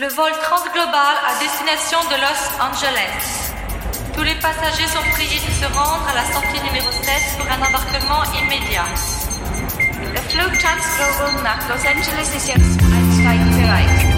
Le vol transglobal à destination de Los Angeles. Tous les passagers sont priés de se rendre à la sortie numéro 7 pour un embarquement immédiat. Der Flug Transglobal nach Los Angeles ist jetzt einsteigbereit.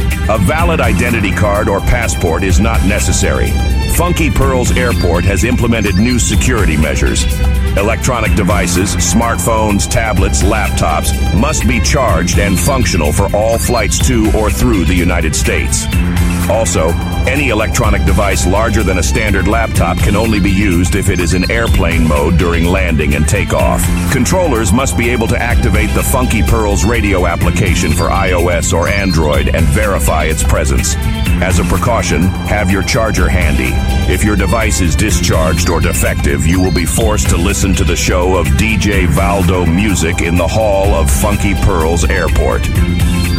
A valid identity card or passport is not necessary. Funky Pearls Airport has implemented new security measures. Electronic devices, smartphones, tablets, laptops must be charged and functional for all flights to or through the United States. Also, any electronic device larger than a standard laptop can only be used if it is in airplane mode during landing and takeoff. Controllers must be able to activate the Funky Pearls radio application for iOS or Android and verify its presence. As a precaution, have your charger handy. If your device is discharged or defective, you will be forced to listen to the show of DJ Valdo MusiK in the hall of Funky Pearls Airport.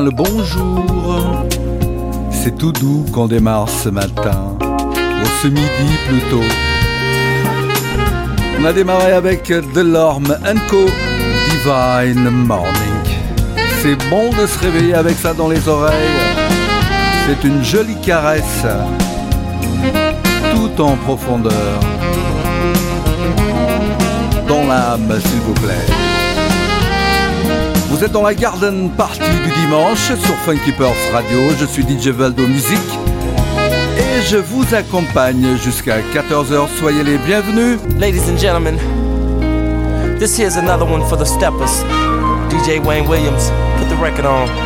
Le bonjour. C'est tout doux qu'on démarre ce matin, au ce midi plutôt. On a démarré avec Delorme Co. Divine Morning. C'est bon de se réveiller avec ça dans les oreilles. C'est une jolie caresse, tout en profondeur. Dans l'âme, s'il vous plaît. Dans la Garden Party du dimanche sur Funky Radio. Je suis DJ Valdo Musique et je vous accompagne jusqu'à 14h. Soyez les bienvenus. Ladies and gentlemen, this here's another one for the steppers. DJ Wayne Williams, put the record on.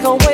take away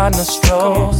on the stroll.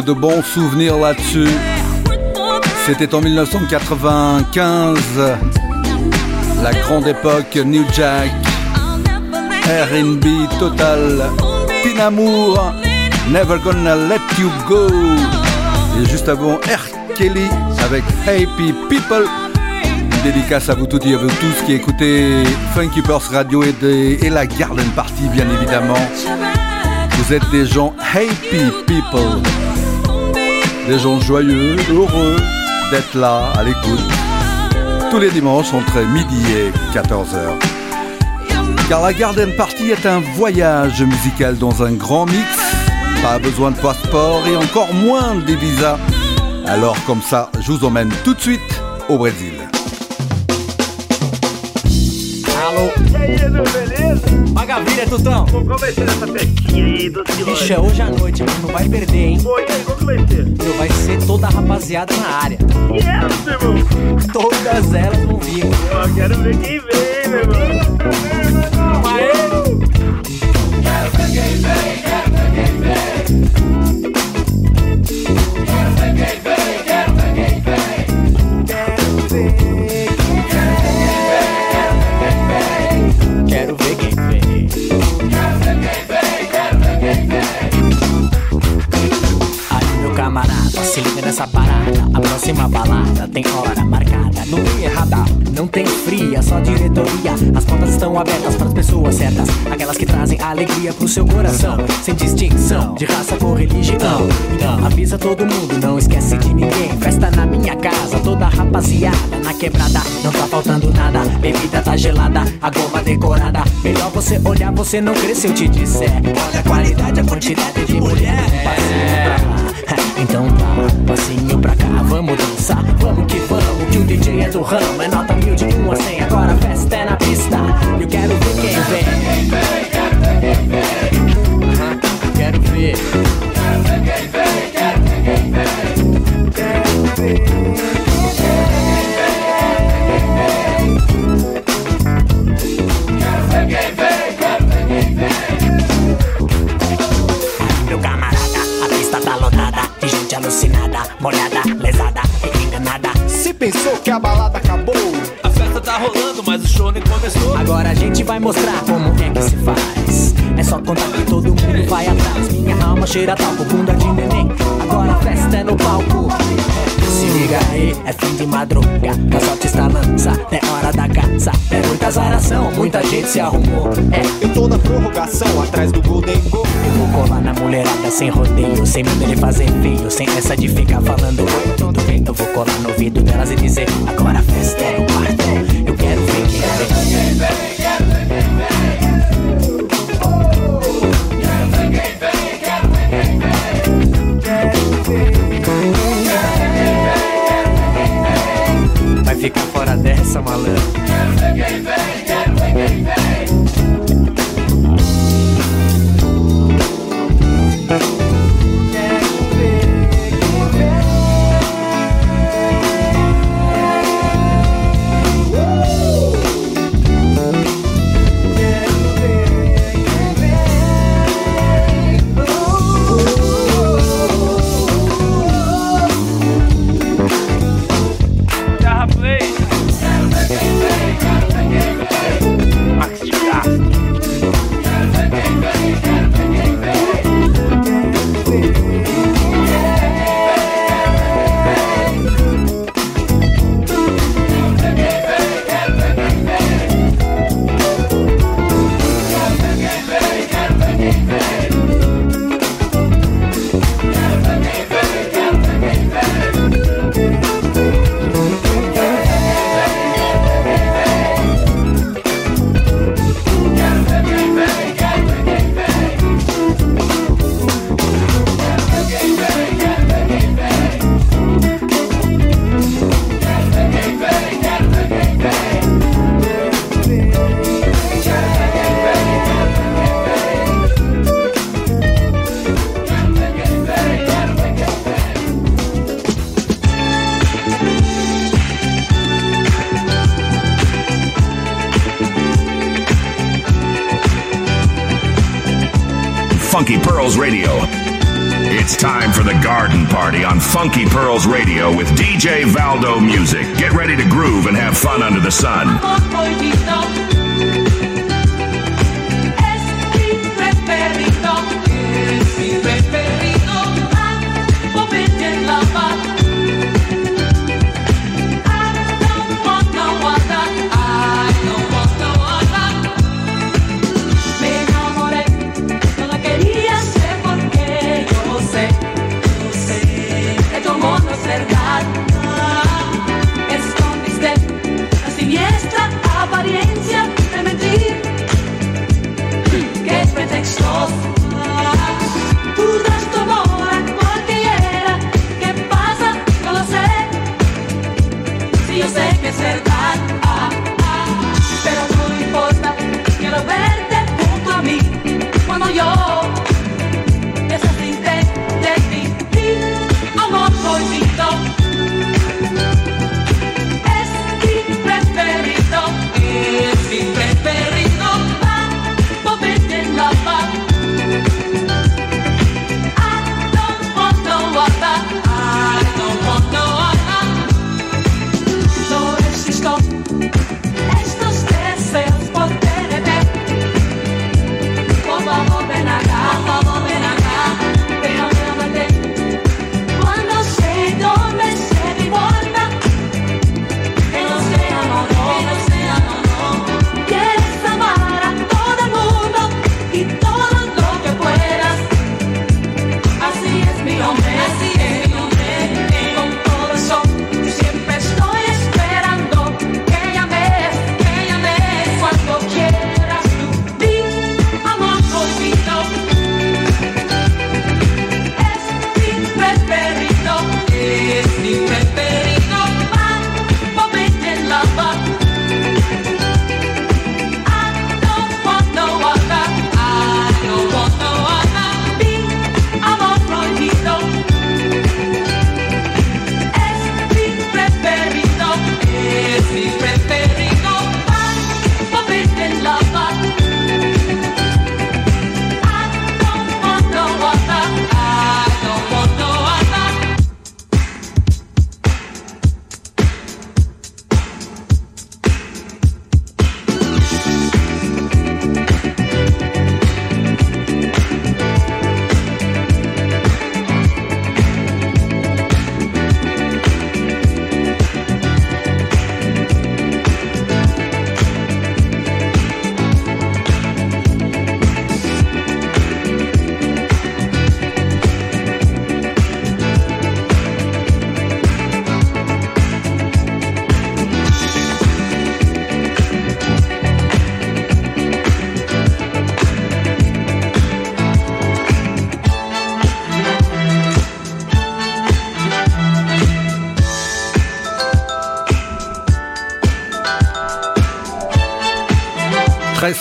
De bons souvenirs là-dessus. C'était en 1995, la grande époque New Jack, R&B total, Tinamour, Never Gonna Let You Go. Et juste avant, R. Kelly avec Happy People. Dédicace à vous toutes et à vous tous qui écoutez Funky Purse Radio et, et la Garden Party, bien évidemment. Vous êtes des gens happy people, des gens joyeux, heureux d'être là à l'écoute tous les dimanches entre midi et 14h. Car la Garden Party est un voyage musical dans un grand mix, pas besoin de passeport et encore moins de visas. Alors comme ça, je vous emmène tout de suite au Brésil. Maravilha, Tutão. Qual vai ser essa pequinha aí, doce Ixi, é hoje à noite, mano. Não vai perder, hein? Oi, qual que vai ser? Meu, vai ser toda a rapaziada na área. E essa, irmão? Todas elas vão vir. Ó, quero ver quem vem, meu irmão. Aquelas que trazem alegria pro seu coração. Sem distinção de raça ou religião. Então, avisa todo mundo, não esquece de ninguém. Festa na minha casa, toda rapaziada. Na quebrada, não tá faltando nada. Bebida tá gelada, a goma decorada. Melhor você olhar, você não cresceu, te disser. Olha a qualidade, a quantidade de mulher. Passinho pra lá, então tá, passinho pra cá. Vamos dançar, vamos que vamos. Que o DJ é do ramo, é nota mil de um a cem. Agora a festa é na pista. Eu quero ver quem vem. Aham, Quero ver. Se pensou que a balada acabou, A festa tá rolando, mas o show nem começou. Agora a gente vai mostrar como é que se faz. É só contar que todo mundo vai atrás. Minha alma cheira talco, bunda de neném. Agora a festa é no palco. Se liga aí, é fim de madruga. A sorte está lança, é hora da caça. É muita zaração, muita gente se arrumou. É, eu tô na prorrogação atrás do Golden Goal. eu vou colar na mulherada sem rodeio, sem medo de fazer feio, sem essa de ficar falando oi, tudo bem. Eu vou colar no ouvido delas e dizer: agora a festa é no quarto. Eu quero ver quem vem. ficar fora dessa, malandro. Quero ver quem vem, quero ver quem vem.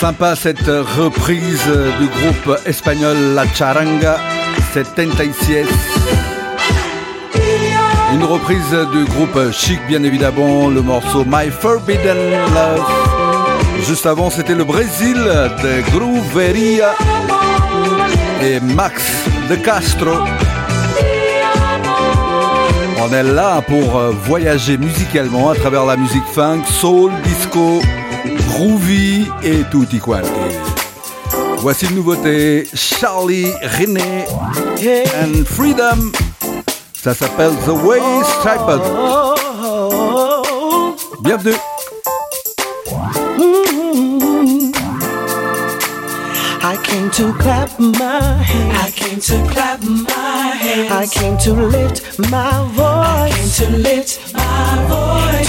Sympa cette reprise du groupe espagnol La Charanga, c'est Tentaisies. Une reprise du groupe Chic bien évidemment, le morceau My Forbidden Love. Juste avant c'était le Brésil de Grooveria et Max de Castro. On est là pour voyager musicalement à travers la musique funk, soul, disco, groovy et tutti quanti. Voici une nouveauté, Charlie René and Freedom. Ça s'appelle The Way Striped. Bienvenue. I came to clap my hands. I came to clap my hands. I came to lift my voice. I came to lift my voice.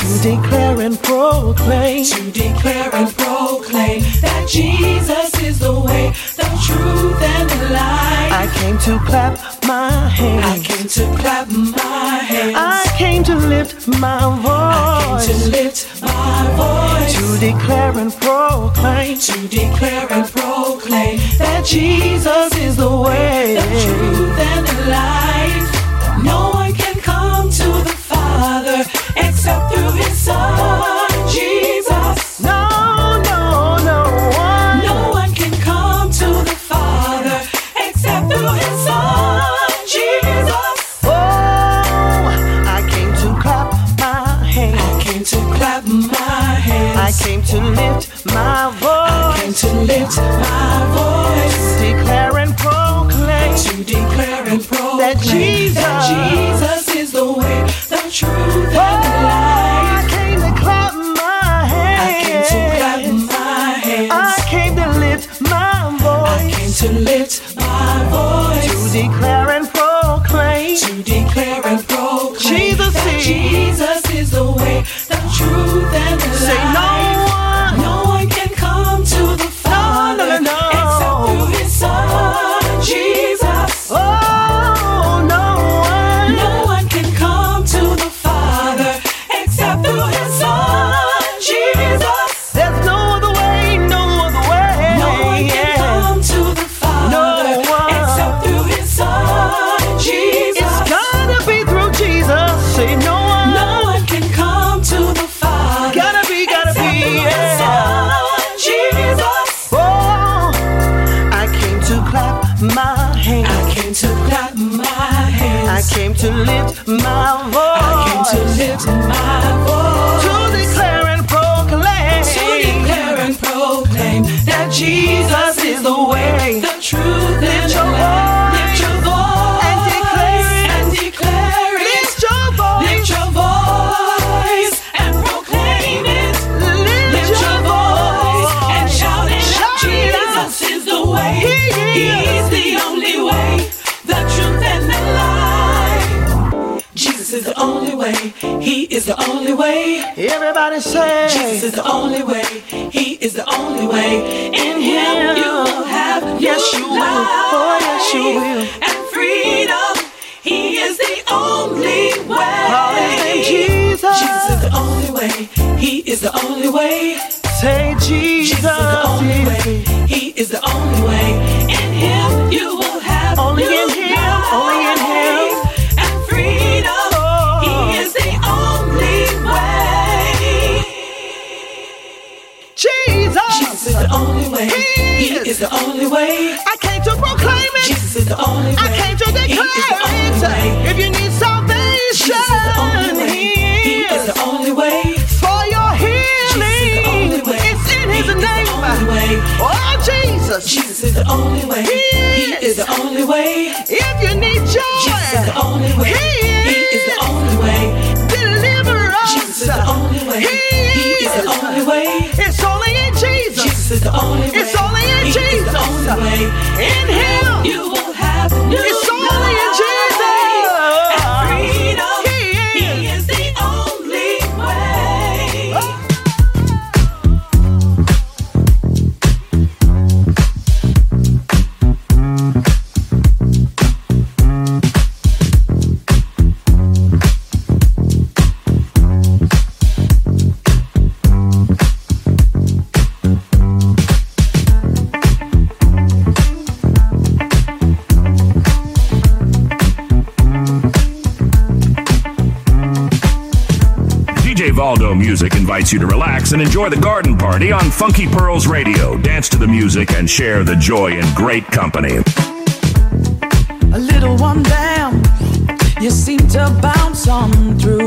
To declare and proclaim. To declare and proclaim that Jesus is the way, the truth, and the life. I came to clap my hands. I came to clap my hands. I came to lift my voice. I came to lift my voice. To declare and proclaim. To declare and proclaim that Jesus is the way, the truth, and the life. No to lift my voice. I came to lift my voice. Declare and proclaim. To declare and proclaim that Jesus, that Jesus is the way, the truth, and is the only way. He is the only way. In Him you will have yes, you will. Oh, yes, you will. is the only way. I came to proclaim it. Jesus is the only way. I came to declare it. If you need salvation, Jesus is the only way. He is the only way. For your healing, Jesus is the only way. it's in His name. Oh, Jesus. Jesus is the only way. He is the only way. If you need joy, Jesus is the only way. He is the only way. Deliverance. Jesus is the only way. He is the only way. It's only in Jesus. Jesus is the only way. In his. invites you to relax and enjoy the garden party on Funky Pearls Radio. Dance to the music and share the joy in great company. A little one down, you seem to bounce on through.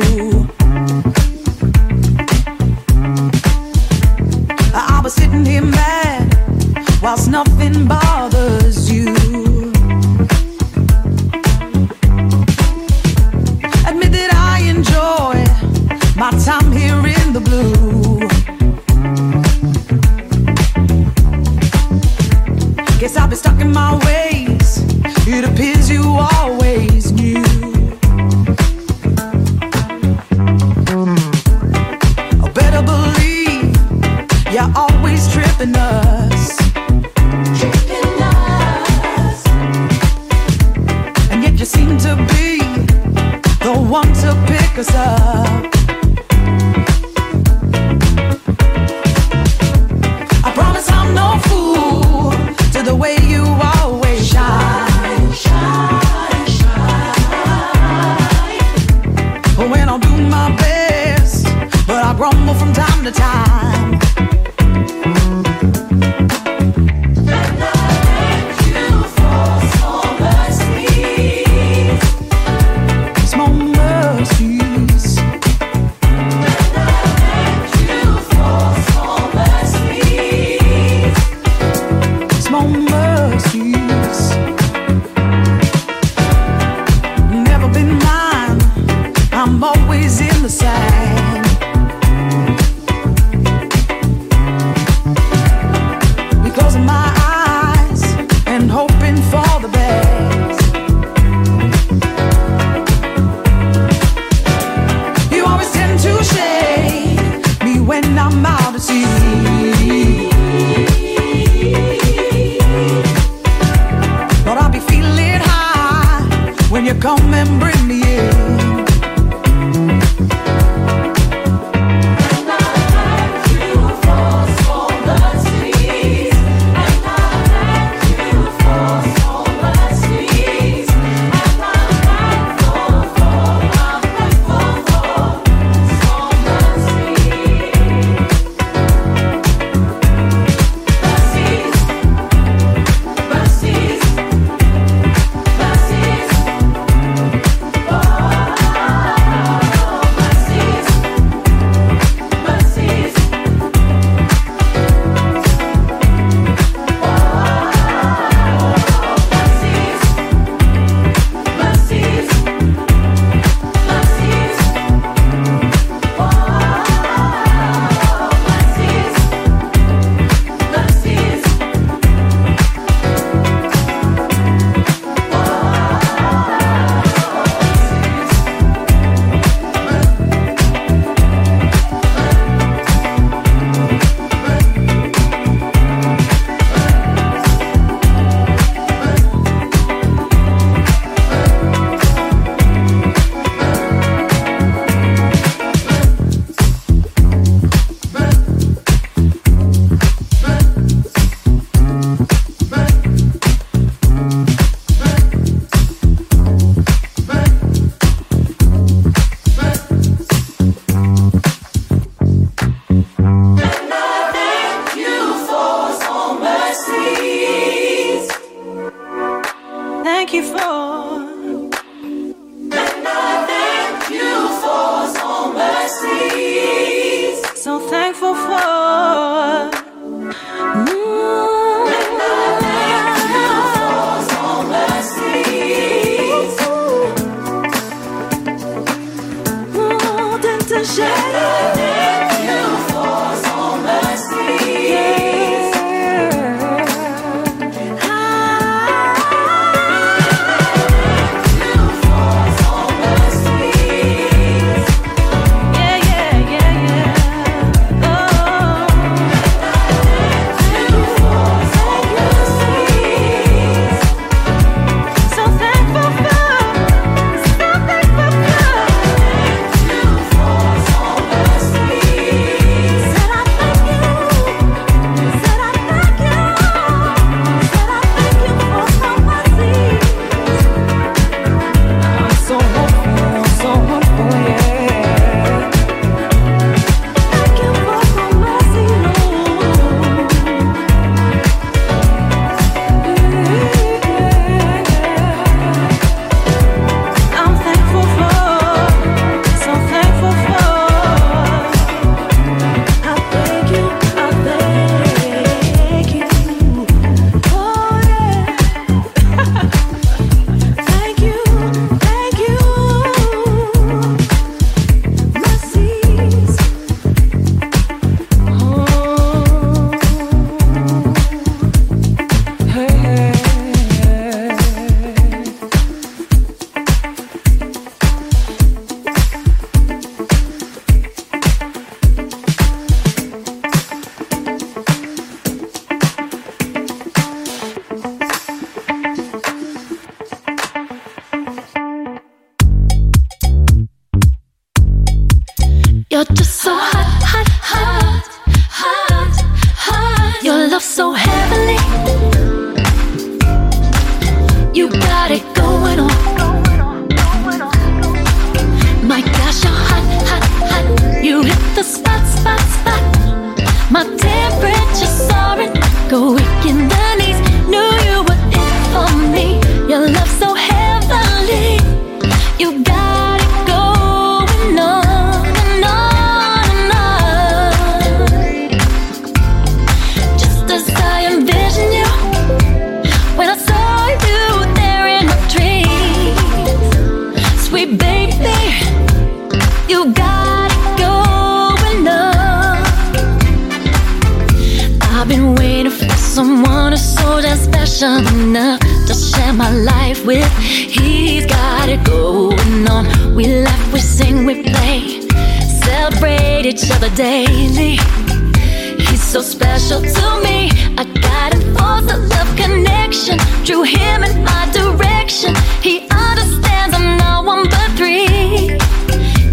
drew him in my direction. He understands I'm not one but three.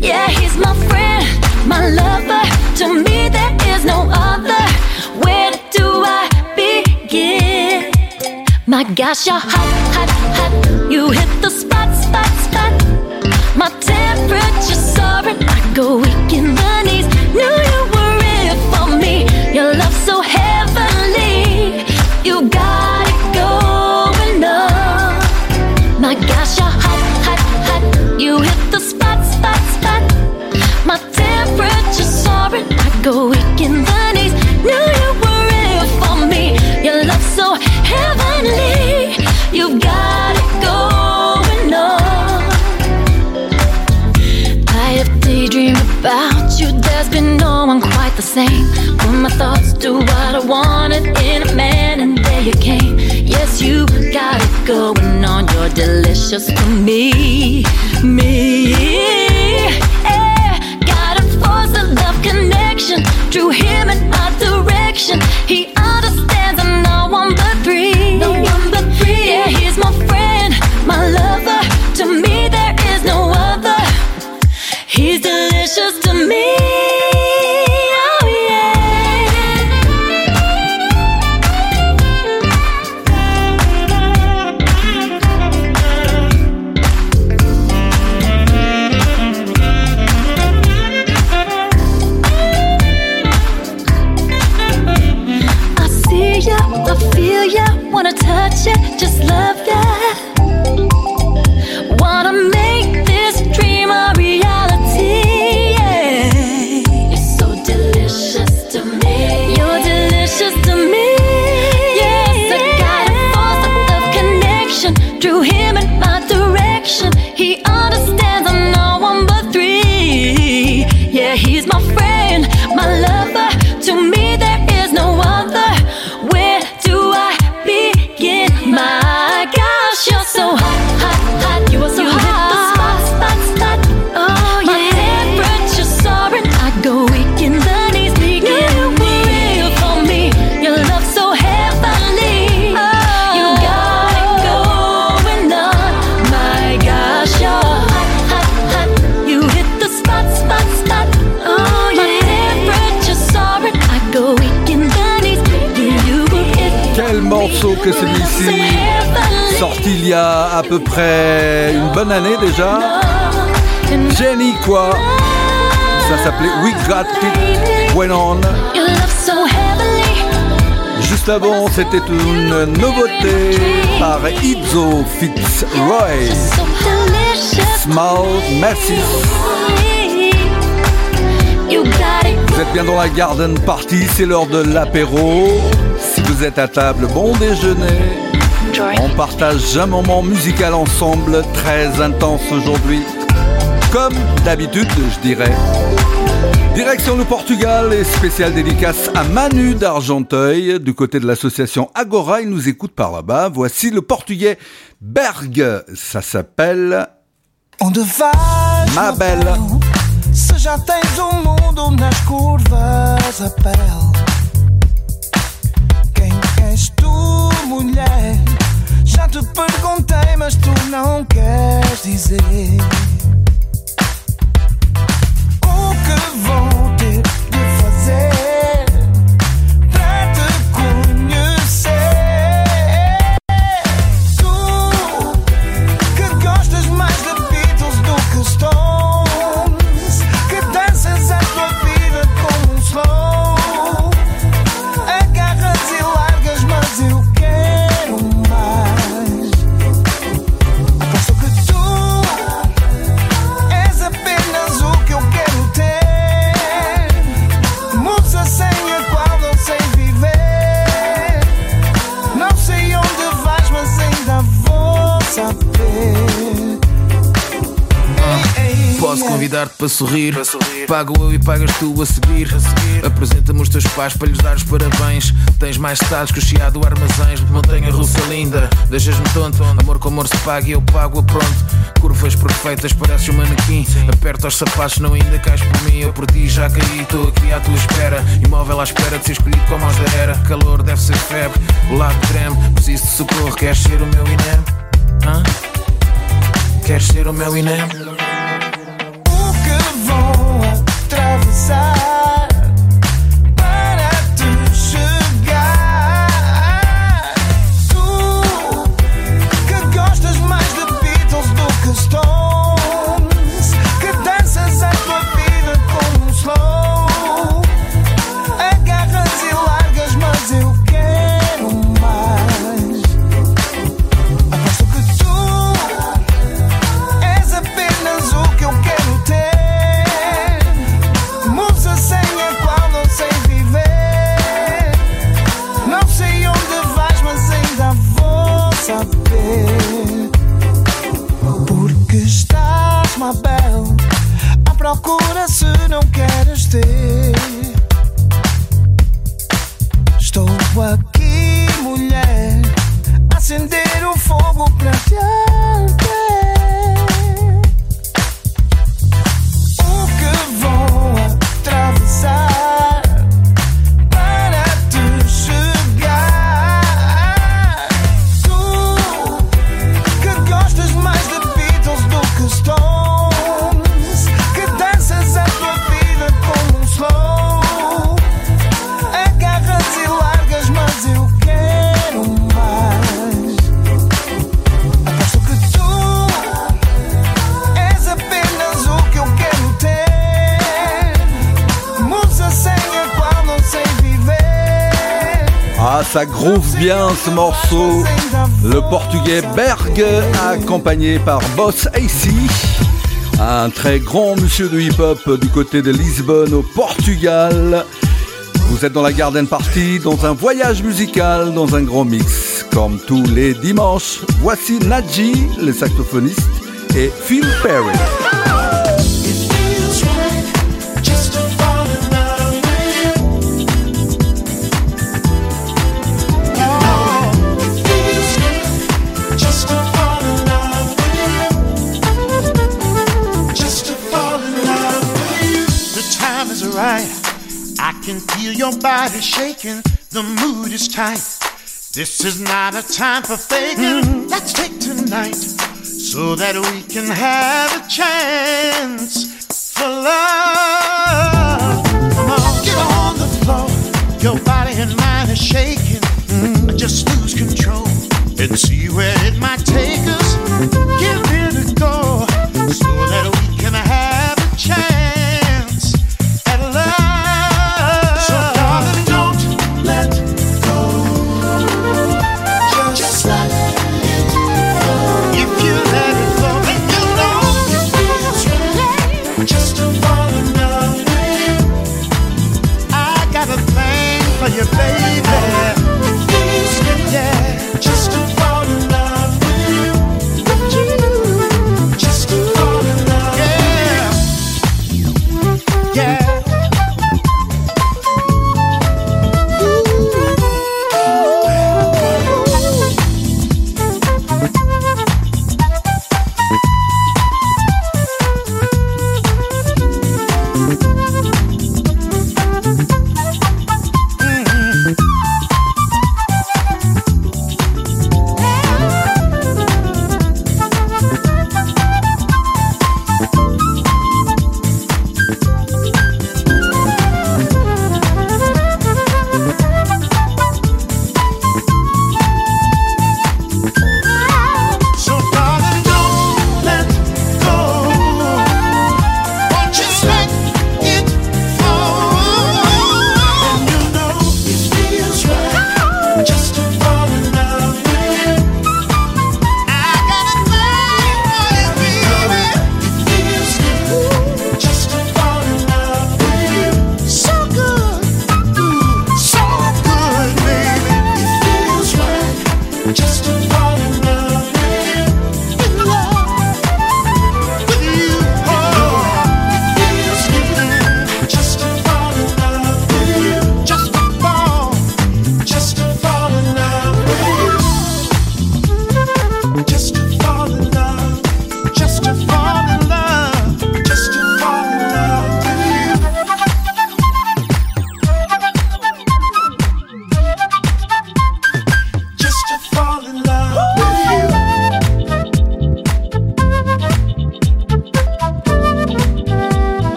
Yeah, he's my friend, my lover. To me, there is no other. Where do I begin? My gosh, you're hot, hot, hot. You hit the spot, spot, spot. My temperature's soaring. I go weak in the go weak in the knees. Knew you were for me. Your love so heavenly. You got it going on. I have daydreamed about you. There's been no one quite the same. Put my thoughts to what I wanted in a man, and there you came. Yes, you got it going on. You're delicious to me, me. Connection. Drew him in my direction. He que celui-ci Sorti il y a à peu près une bonne année déjà. Jenny quoi Ça s'appelait We Got It Went On. Juste avant, c'était une nouveauté par Izzo Fitzroy. Small it. Vous êtes bien dans la garden party, c'est l'heure de l'apéro. Vous êtes à table, bon déjeuner. On partage un moment musical ensemble très intense aujourd'hui. Comme d'habitude, je dirais. Direction le Portugal et spéciale dédicace à Manu d'Argenteuil du côté de l'association Agora. Il nous écoute par là-bas. Voici le portugais Berg. Ça s'appelle Onde vais, Ma Belle. Se já tens o mundo nas curvas a pele mulher? Já te perguntei, mas tu não queres dizer sorrir. Pago eu e pagas tu a seguir. Apresenta-me os teus pais para lhes dar os parabéns. Tens mais estados que o chiado armazéns. Montanha russa linda, deixas-me tonto. Amor com amor se paga e eu pago a pronto. Curvas perfeitas, pareces um manequim. Aperta os sapatos, não ainda cais por mim. Eu por ti já caí, estou aqui à tua espera. Imóvel à espera de ser escolhido como aos da era. Calor deve ser febre, o lado treme. Preciso de socorro, queres ser o meu INEM? Hã? Queres ser o meu INEM? Ce morceau. Le portugais Berg, accompagné par Boss AC, un très grand monsieur de hip-hop du côté de Lisbonne au Portugal. Vous êtes dans la Garden Party, dans un voyage musical, dans un grand mix. Comme tous les dimanches, voici Nadji, le saxophoniste, et Phil Perry. Body shaking. The mood is tight. This is not a time for faking. Mm-hmm. Let's take tonight so that we can have a chance for love. Come on, get on the floor. Your body and mind are shaking. Mm-hmm. Just lose control and see where it might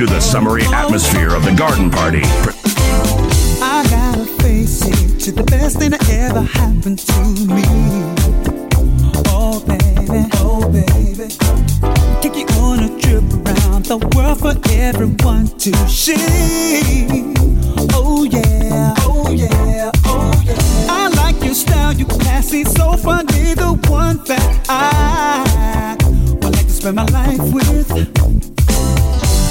To the summery atmosphere of the garden party. I gotta face it to the best thing that ever happened to me. Oh baby, oh baby, take you on a trip around the world for everyone to see. Oh yeah, oh yeah, oh yeah. I like your style, you classy, so funny, the one that I would like to spend my life with.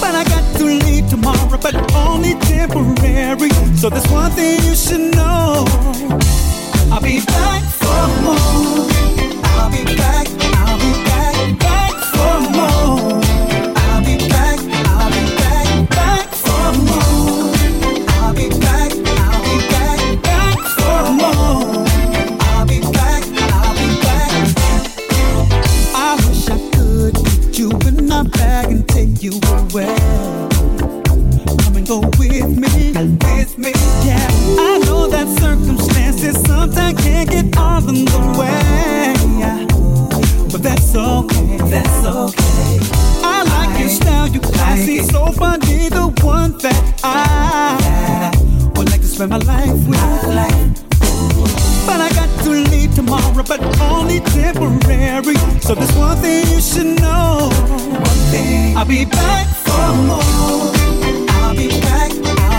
But I got to leave tomorrow, but only temporary. So there's one thing you should know. I'll be back for more. I'll be back. I'll be back. moving the way, but that's okay. That's okay. I like I your style, you classy, like so funny, the one that I would like to spend my life with. My life. But I got to leave tomorrow, but only temporary. So there's one thing you should know. One thing. I'll be back for more. I'll be back. I'll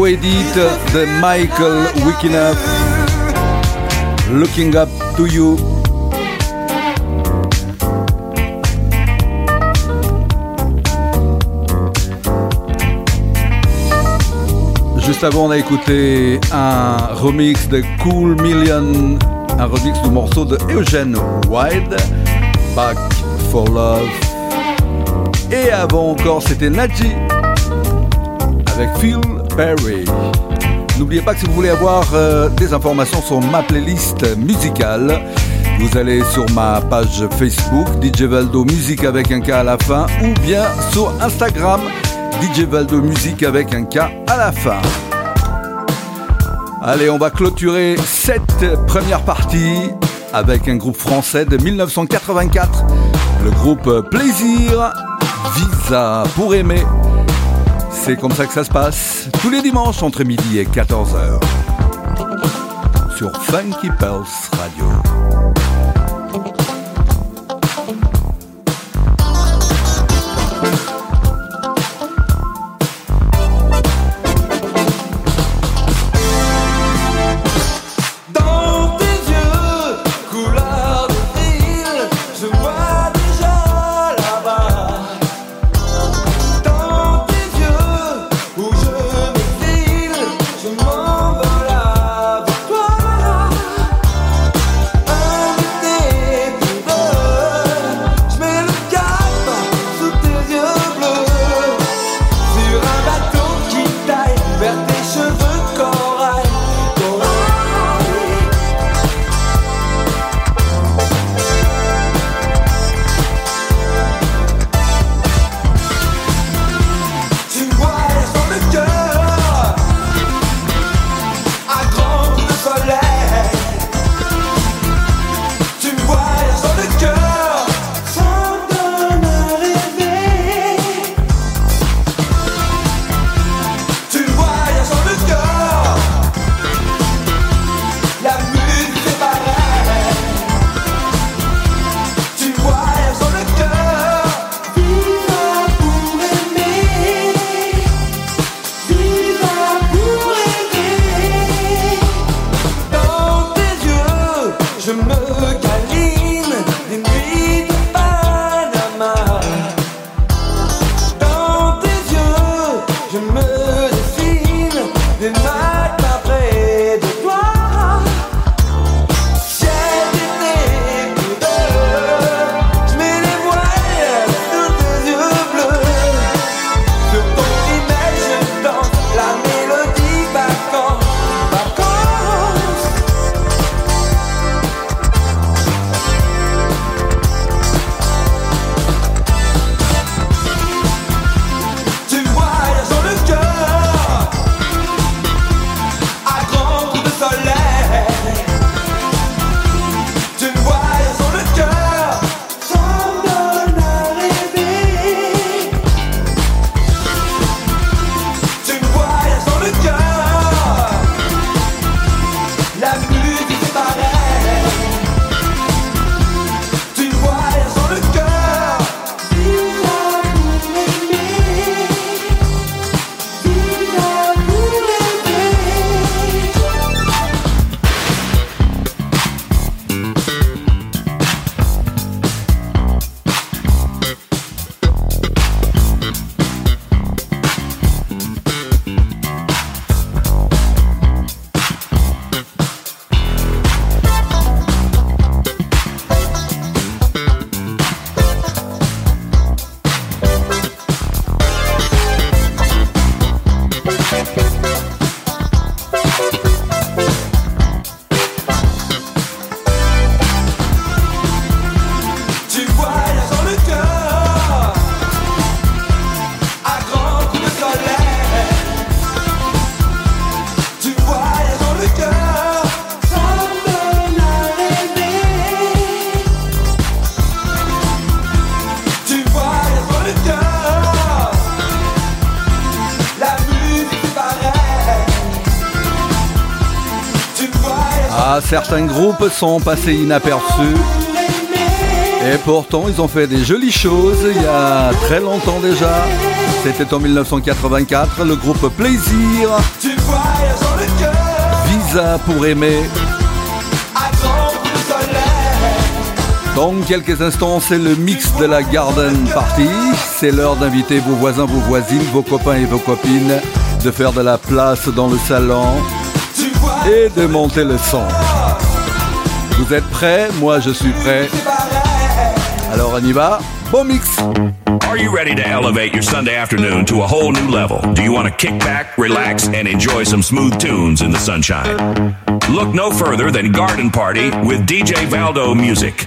De Michael. Looking up to you. Juste avant, on a écouté un remix de Cool Million, un remix du morceau de Eugene Wilde, Back for Love. Et avant encore, c'était Nadji avec Phil N'oubliez pas que si vous voulez avoir euh, des informations sur ma playlist musicale, vous allez sur ma page Facebook, DJ Valdo Musique avec un K à la fin, ou bien sur Instagram, DJ Valdo Musique avec un K à la fin. Allez, on va clôturer cette première partie avec un groupe français de 1984, le groupe Plaisir, Visa pour aimer. C'est comme ça que ça se passe tous les dimanches entre midi et 14h sur Funky Pulse certains groupes sont passés inaperçus. Et pourtant, ils ont fait des jolies choses il y a très longtemps déjà. C'était en 1984, le groupe Plaisir. Visa pour aimer. Dans quelques instants, c'est le mix de la Garden Party. C'est l'heure d'inviter vos voisins, vos voisines, vos copains et vos copines, de faire de la place dans le salon et de monter le son. Vous êtes prêts Moi, je suis prêt. Alors, on y va. Bon mix. Are you ready to elevate your Sunday afternoon to a whole new level? Do you want to kick back, relax, and enjoy some smooth tunes in the sunshine? Look no further than Garden Party with DJ Valdo MusiK.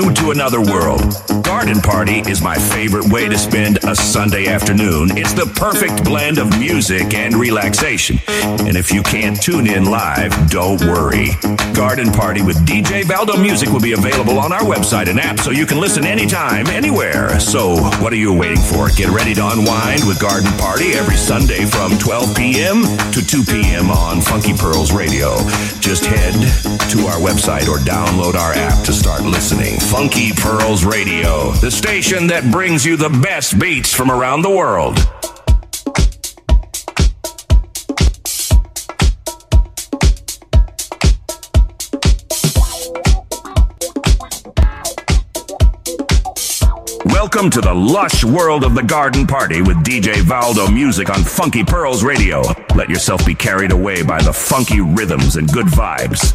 to another world. Garden Party is my favorite way to spend a Sunday afternoon. It's the perfect blend of music and relaxation. And if you can't tune in live, don't worry. Garden Party with DJ Valdo MusiK will be available on our website and app so you can listen anytime, anywhere. So, what are you waiting for? Get ready to unwind with Garden Party every Sunday from 12 p.m. to 2 p.m. on Funky Pearls Radio. Just head to our website or download our app to start listening. Funky Pearls Radio, the station that brings you the best beats from around the world. Welcome to the lush world of the garden party with DJ Valdo MusiK on Funky Pearls Radio. Let yourself be carried away by the funky rhythms and good vibes.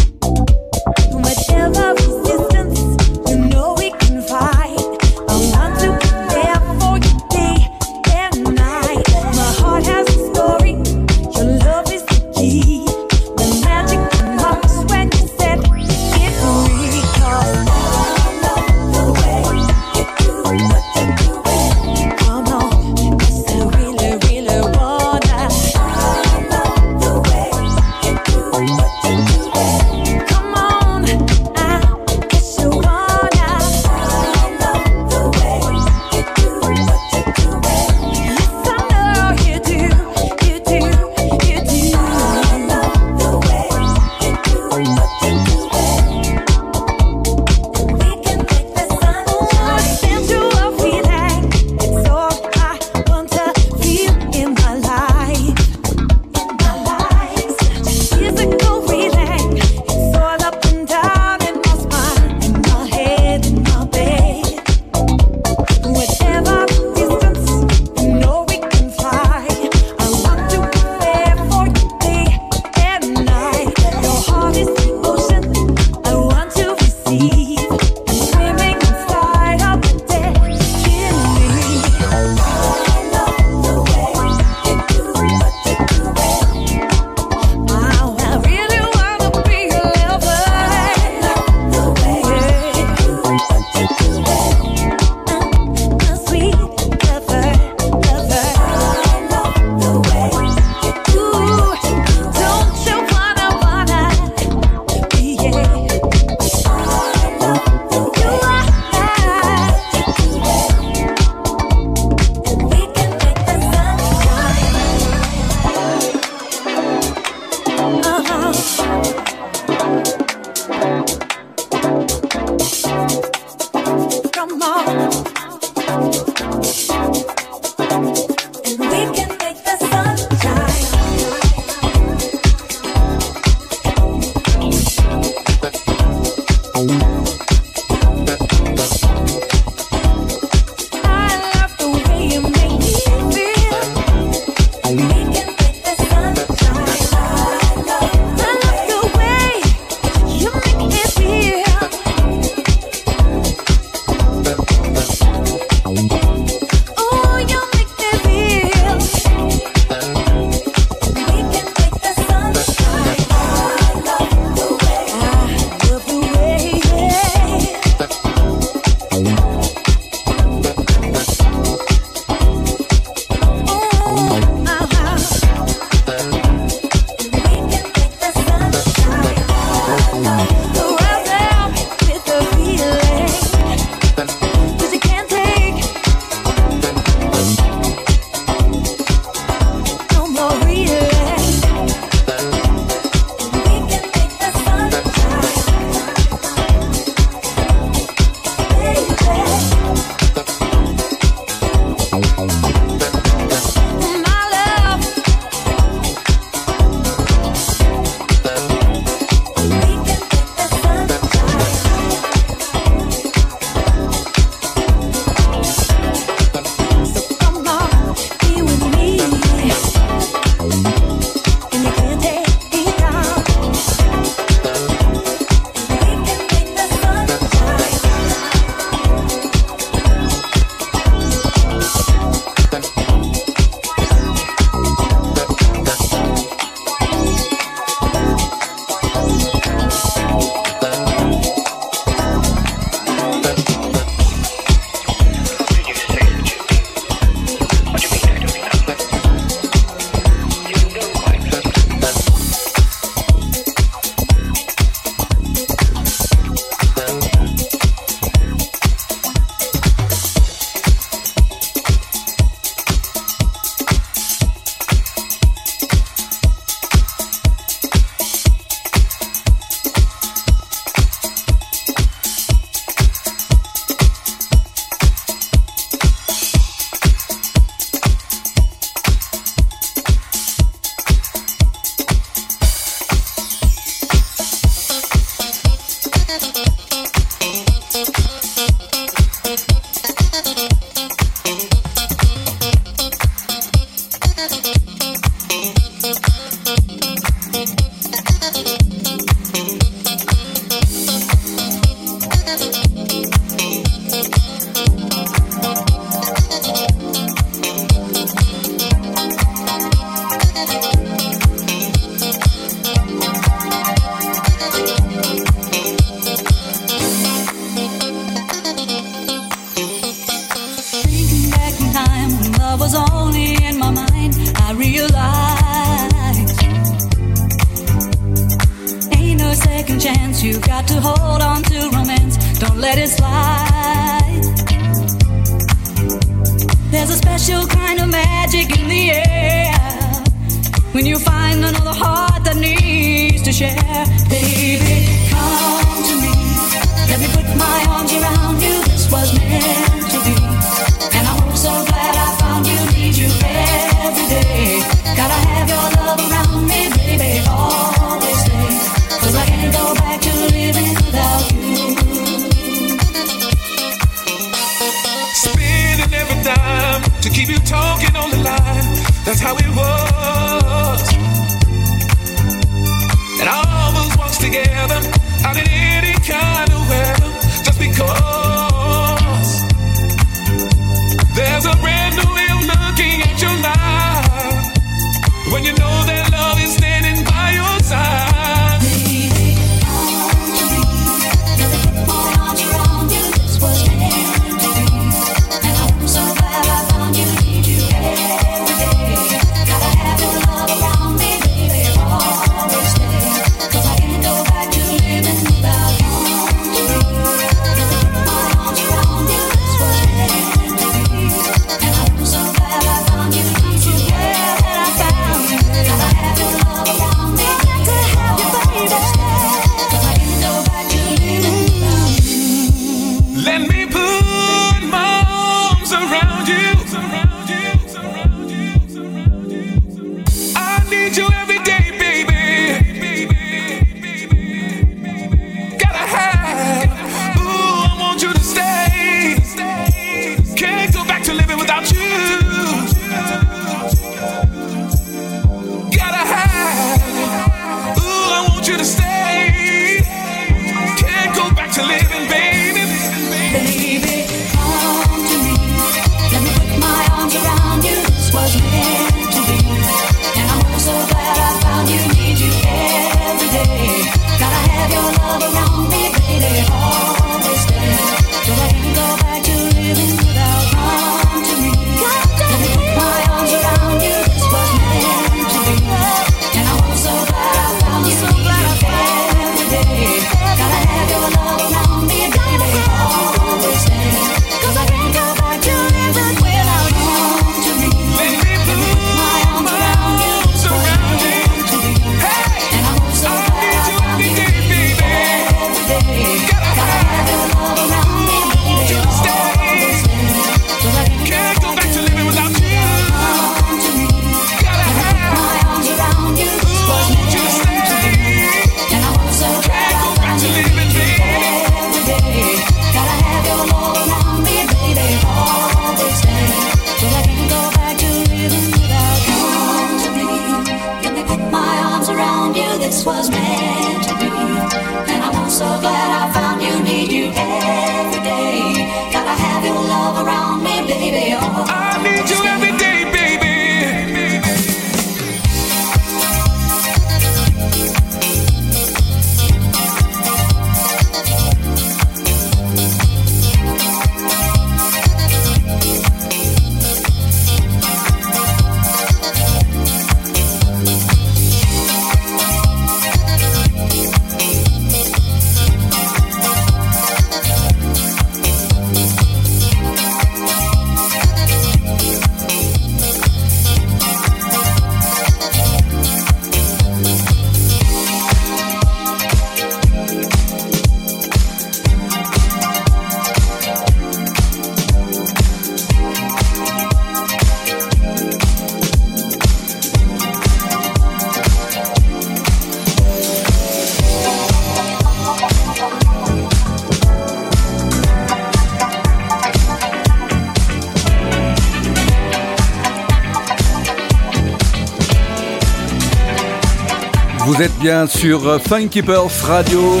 Vous êtes bien sur Funky Pulse Radio.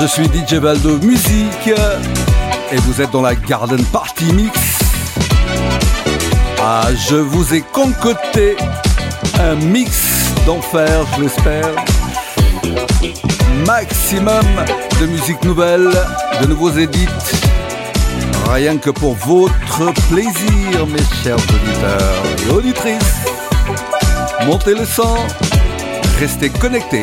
Je suis DJ Valdo Musique et vous êtes dans la Garden Party Mix. Ah, je vous ai concocté un mix d'enfer, je l'espère. Maximum de musique nouvelle, de nouveaux édits. Rien que pour votre plaisir, mes chers auditeurs et auditrices. Montez le son, restez connectés.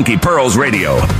Funky Pearls Radio.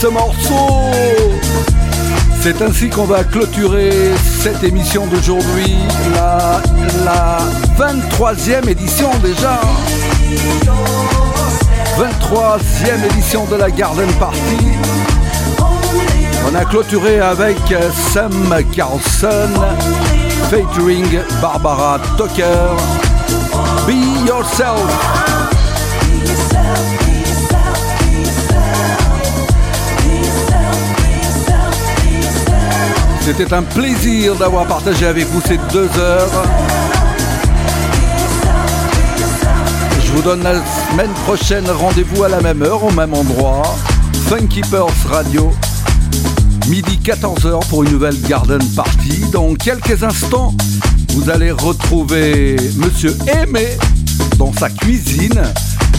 Ce morceau. C'est ainsi qu'on va clôturer cette émission d'aujourd'hui, la, la 23e édition déjà. 23e édition de la Garden Party. On a clôturé avec Sam Carlson featuring Barbara Tucker. Be yourself. C'était un plaisir d'avoir partagé avec vous ces deux heures. Je vous donne la semaine prochaine rendez-vous à la même heure, au même endroit. Funky Radio, midi 14h pour une nouvelle Garden Party. Dans quelques instants, vous allez retrouver Monsieur Aimé dans sa cuisine.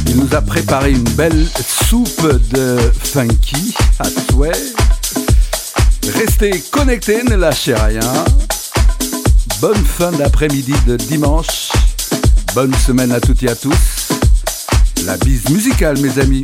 Il nous a préparé une belle soupe de funky à souhait. Restez connectés, ne lâchez rien. Bonne fin d'après-midi de dimanche. Bonne semaine à toutes et à tous. La bise musicale, mes amis.